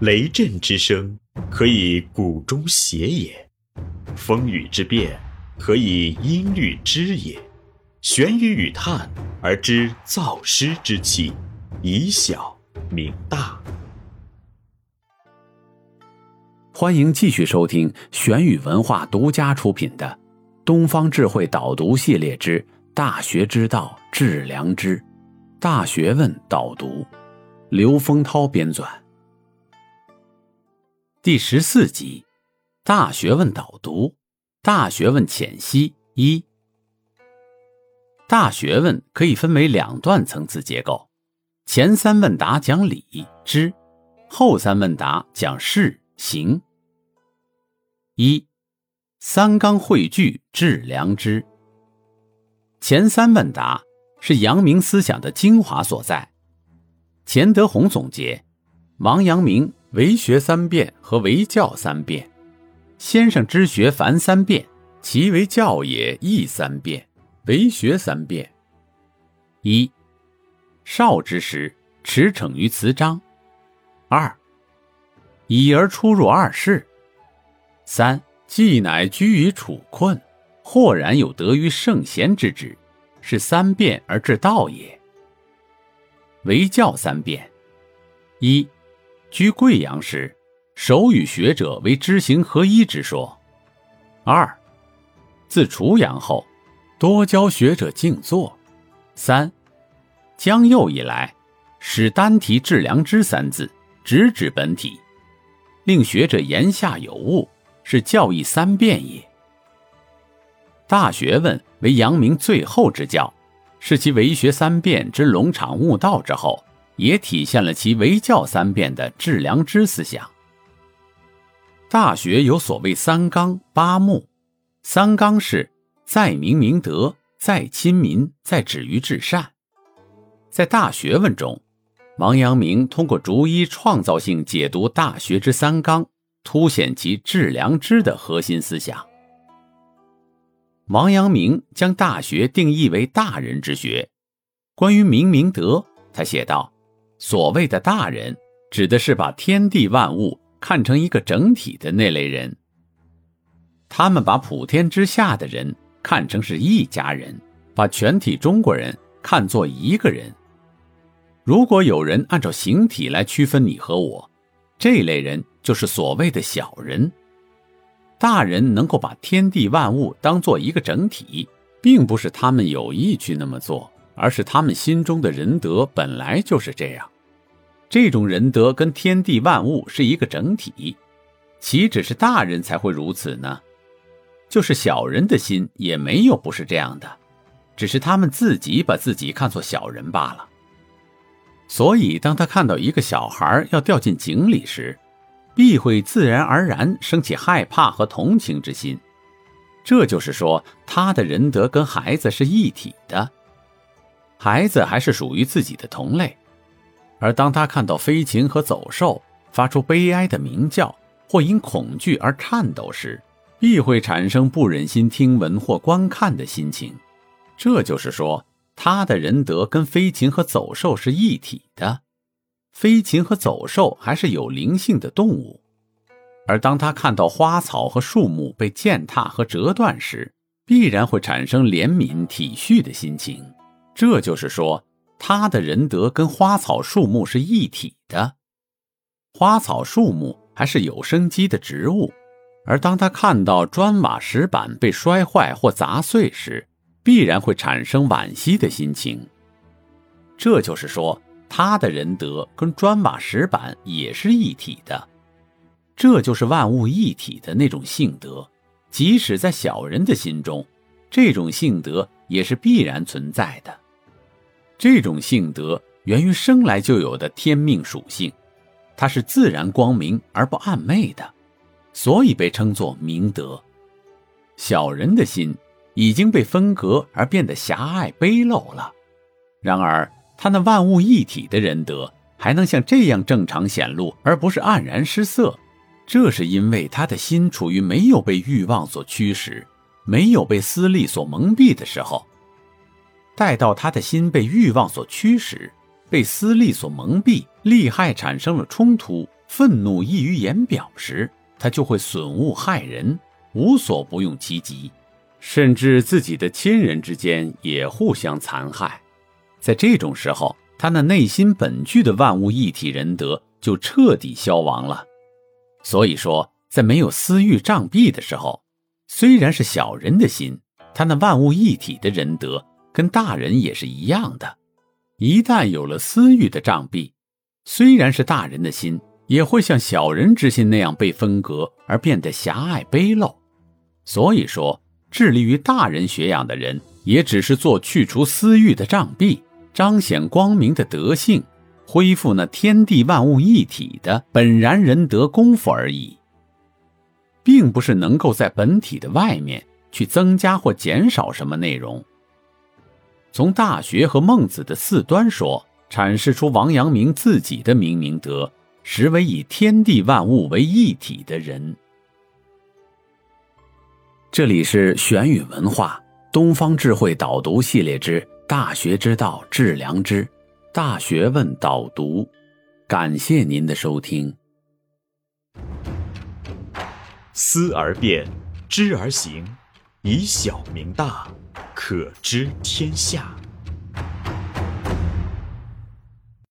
雷震之声，可以鼓中谐也；风雨之变，可以音律之也。玄于语叹而知造湿之气，以小明大。欢迎继续收听玄宇文化独家出品的《东方智慧导读系列之大学之道致良知》，大学问导读，刘丰涛编纂。第十四集，大学问导读，大学问浅析一。大学问可以分为两段层次结构，前三问答讲理知，后三问答讲事行。一，三纲汇聚致良知。前三问答是阳明思想的精华所在。钱德洪总结，王阳明。为学三变和为教三变，先生之学凡三变，其为教也亦三变，为学三变。一，少之时驰骋于词章；二，已而出入二世；三，既乃居于处困，豁然有得于圣贤之职，是三变而至道也。为教三变，一。居贵阳时，首与学者为知行合一之说。二，自楚阳后，多教学者静坐。三，江右以来，使单提致良知三字，直指本体，令学者言下有物，是教义三变也。大学问为阳明最后之教，是其为学三变之龙场悟道之后。也体现了其为教三变的致良知思想。大学有所谓三纲八目，三纲是在明明德，在亲民，在止于至善。在大学问中，王阳明通过逐一创造性解读大学之三纲，凸显其致良知的核心思想。王阳明将大学定义为大人之学。关于明明德，他写道。所谓的大人，指的是把天地万物看成一个整体的那类人。他们把普天之下的人看成是一家人，把全体中国人看作一个人。如果有人按照形体来区分你和我，这类人就是所谓的小人。大人能够把天地万物当做一个整体，并不是他们有意去那么做，而是他们心中的仁德本来就是这样。这种仁德跟天地万物是一个整体，岂止是大人才会如此呢？就是小人的心也没有不是这样的，只是他们自己把自己看作小人罢了。所以，当他看到一个小孩要掉进井里时，必会自然而然升起害怕和同情之心。这就是说，他的仁德跟孩子是一体的，孩子还是属于自己的同类。而当他看到飞禽和走兽发出悲哀的鸣叫，或因恐惧而颤抖时，必会产生不忍心听闻或观看的心情。这就是说，他的仁德跟飞禽和走兽是一体的。飞禽和走兽还是有灵性的动物。而当他看到花草和树木被践踏和折断时，必然会产生怜悯体恤的心情。这就是说。他的仁德跟花草树木是一体的，花草树木还是有生机的植物，而当他看到砖瓦石板被摔坏或砸碎时，必然会产生惋惜的心情。这就是说，他的仁德跟砖瓦石板也是一体的，这就是万物一体的那种性德，即使在小人的心中，这种性德也是必然存在的。这种性德源于生来就有的天命属性，它是自然光明而不暗昧的，所以被称作明德。小人的心已经被分隔而变得狭隘卑陋了，然而他那万物一体的仁德还能像这样正常显露，而不是黯然失色，这是因为他的心处于没有被欲望所驱使，没有被私利所蒙蔽的时候。待到他的心被欲望所驱使，被私利所蒙蔽，利害产生了冲突，愤怒溢于言表时，他就会损物害人，无所不用其极，甚至自己的亲人之间也互相残害。在这种时候，他那内心本具的万物一体仁德就彻底消亡了。所以说，在没有私欲障蔽的时候，虽然是小人的心，他那万物一体的仁德跟大人也是一样的。一旦有了私欲的障蔽，虽然是大人的心，也会像小人之心那样被分隔而变得狭隘卑陋。所以说，致力于大人学养的人，也只是做去除私欲的障蔽，彰显光明的德性，恢复那天地万物一体的本然仁德功夫而已，并不是能够在本体的外面去增加或减少什么内容。从《大学》和《孟子》的四端说，阐释出王阳明自己的明明德，实为以天地万物为一体的人。这里是玄宇文化东方智慧导读系列之《大学之道，致良知》，大学问导读，感谢您的收听。思而变，知而行，以小明大。可知天下。